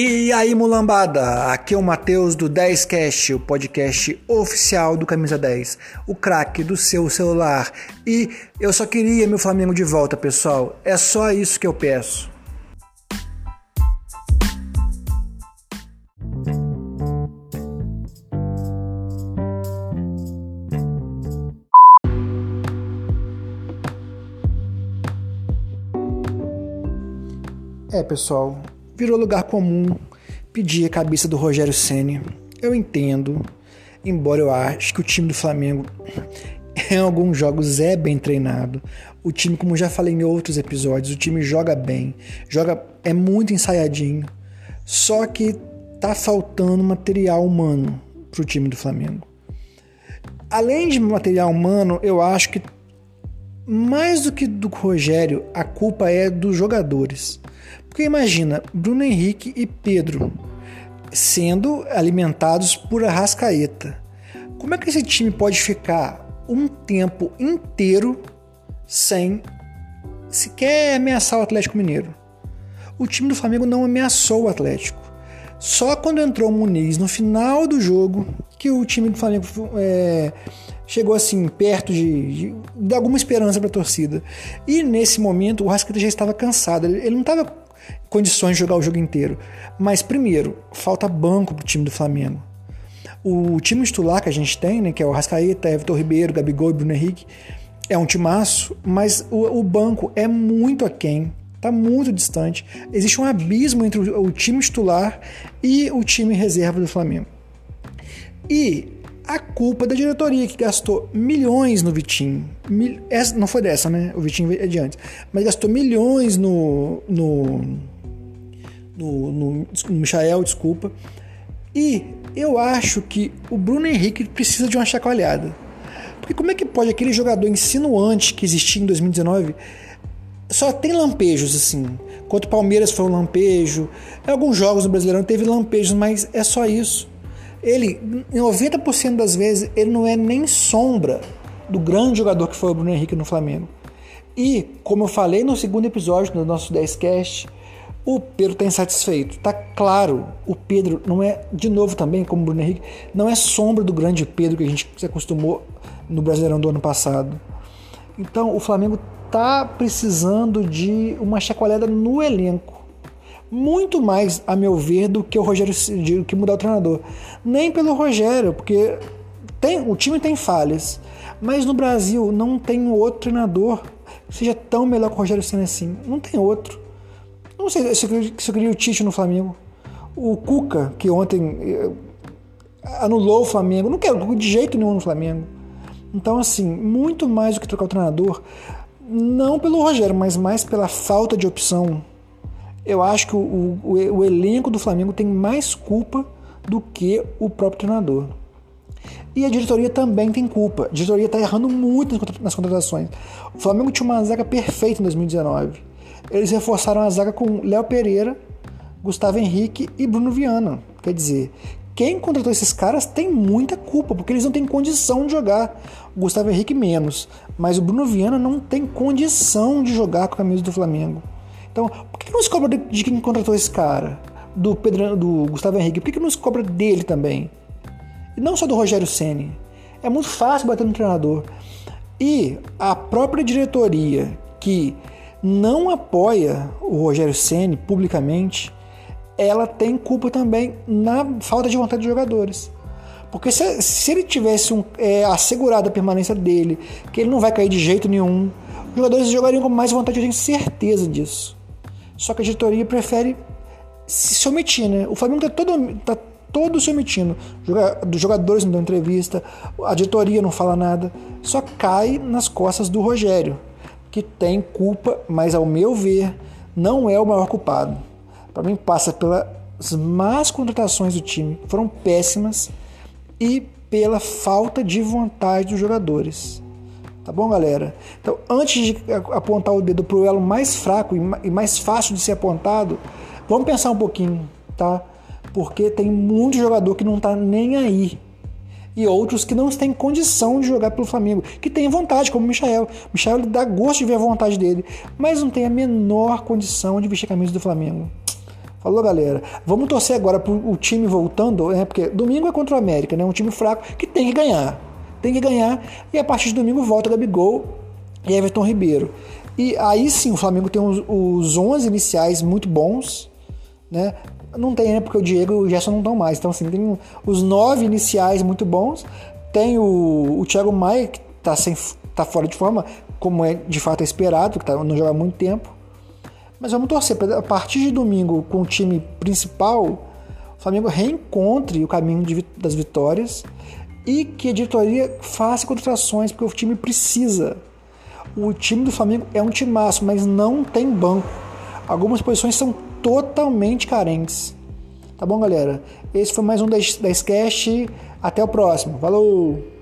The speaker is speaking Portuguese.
E aí, mulambada? Aqui é o Matheus do 10cast, o podcast oficial do Camisa 10, o craque do seu celular. E eu só queria meu Flamengo de volta, pessoal. É só isso que eu peço. É, pessoal, virou lugar comum pedir a cabeça do Rogério Ceni. Eu entendo, embora eu ache que o time do Flamengo em alguns jogos é bem treinado. O time, como já falei em outros episódios, o time joga bem, joga é muito ensaiadinho. Só que tá faltando material humano pro time do Flamengo. Além de material humano, eu acho que mais do que do Rogério, a culpa é dos jogadores. Porque imagina, Bruno Henrique e Pedro sendo alimentados por Arrascaeta. Como é que esse time pode ficar um tempo inteiro sem sequer ameaçar o Atlético Mineiro? O time do Flamengo não ameaçou o Atlético. Só quando entrou o Muniz no final do jogo que o time do Flamengo é, chegou assim perto de, de, de alguma esperança para a torcida. E nesse momento o Rascaeta já estava cansado. Ele, ele não estava condições de jogar o jogo inteiro. Mas, primeiro, falta banco pro time do Flamengo. O time titular que a gente tem, né, que é o Rascaeta, Everton Ribeiro, Gabigol e Bruno Henrique, é um timaço, mas o, o banco é muito aquém, tá muito distante. Existe um abismo entre o, o time titular e o time reserva do Flamengo. E a culpa da diretoria que gastou milhões no Vitinho. Mil, essa, não foi dessa, né? O Vitinho é de antes. Mas gastou milhões no. no. no, no, no Michael, desculpa. E eu acho que o Bruno Henrique precisa de uma chacoalhada. Porque como é que pode aquele jogador insinuante que existia em 2019 só tem lampejos assim? Quanto o Palmeiras foi um lampejo, em alguns jogos no Brasileirão teve lampejos, mas é só isso ele, em 90% das vezes, ele não é nem sombra do grande jogador que foi o Bruno Henrique no Flamengo. E, como eu falei no segundo episódio do nosso 10cast, o Pedro está insatisfeito. Tá claro, o Pedro não é, de novo também, como o Bruno Henrique, não é sombra do grande Pedro que a gente se acostumou no Brasileirão do ano passado. Então, o Flamengo tá precisando de uma chacoalhada no elenco muito mais, a meu ver, do que o Rogério do que mudar o treinador. Nem pelo Rogério, porque tem, o time tem falhas, mas no Brasil não tem outro treinador que seja tão melhor que o Rogério Senna assim. Não tem outro. Não sei se eu, se eu queria o Tite no Flamengo. O Cuca, que ontem eh, anulou o Flamengo. Não quero de jeito nenhum no Flamengo. Então, assim, muito mais do que trocar o treinador, não pelo Rogério, mas mais pela falta de opção eu acho que o, o, o elenco do Flamengo tem mais culpa do que o próprio treinador. E a diretoria também tem culpa. A diretoria está errando muito nas contratações. O Flamengo tinha uma zaga perfeita em 2019. Eles reforçaram a zaga com Léo Pereira, Gustavo Henrique e Bruno Viana. Quer dizer, quem contratou esses caras tem muita culpa, porque eles não têm condição de jogar. O Gustavo Henrique menos. Mas o Bruno Viana não tem condição de jogar com a camisa do Flamengo. Então, por que não se cobra de quem contratou esse cara? Do, Pedro, do Gustavo Henrique? Por que não se cobra dele também? E não só do Rogério Ceni. É muito fácil bater no treinador. E a própria diretoria que não apoia o Rogério Ceni publicamente, ela tem culpa também na falta de vontade de jogadores. Porque se, se ele tivesse um, é, assegurado a permanência dele, que ele não vai cair de jeito nenhum, os jogadores jogariam com mais vontade, eu tenho certeza disso. Só que a diretoria prefere se omitir, né? O Flamengo está todo, tá todo se omitindo. Os jogadores não dão entrevista, a diretoria não fala nada. Só cai nas costas do Rogério, que tem culpa, mas ao meu ver, não é o maior culpado. Para mim, passa pelas más contratações do time, que foram péssimas, e pela falta de vontade dos jogadores. Tá bom, galera? Então, antes de apontar o dedo pro elo mais fraco e mais fácil de ser apontado, vamos pensar um pouquinho, tá? Porque tem muito jogador que não tá nem aí. E outros que não têm condição de jogar pelo Flamengo, que tem vontade, como o Michael. O Michael dá gosto de ver a vontade dele, mas não tem a menor condição de vestir a camisa do Flamengo. Falou, galera? Vamos torcer agora pro o time voltando, né? Porque domingo é contra o América, né? Um time fraco que tem que ganhar. Tem que ganhar. E a partir de domingo volta Gabigol e Everton Ribeiro. E aí sim o Flamengo tem os, os 11 iniciais muito bons, né? Não tem, né? Porque o Diego e o Gerson não estão mais. Então, assim, tem os nove iniciais muito bons. Tem o, o Thiago Maia, que tá, sem, tá fora de forma, como é de fato esperado, que tá, não joga há muito tempo. Mas vamos torcer para a partir de domingo, com o time principal, o Flamengo reencontre o caminho de, das vitórias e que a diretoria faça contratações, porque o time precisa. O time do Flamengo é um timaço, mas não tem banco. Algumas posições são totalmente carentes. Tá bom, galera? Esse foi mais um da Sketch. Até o próximo. Falou!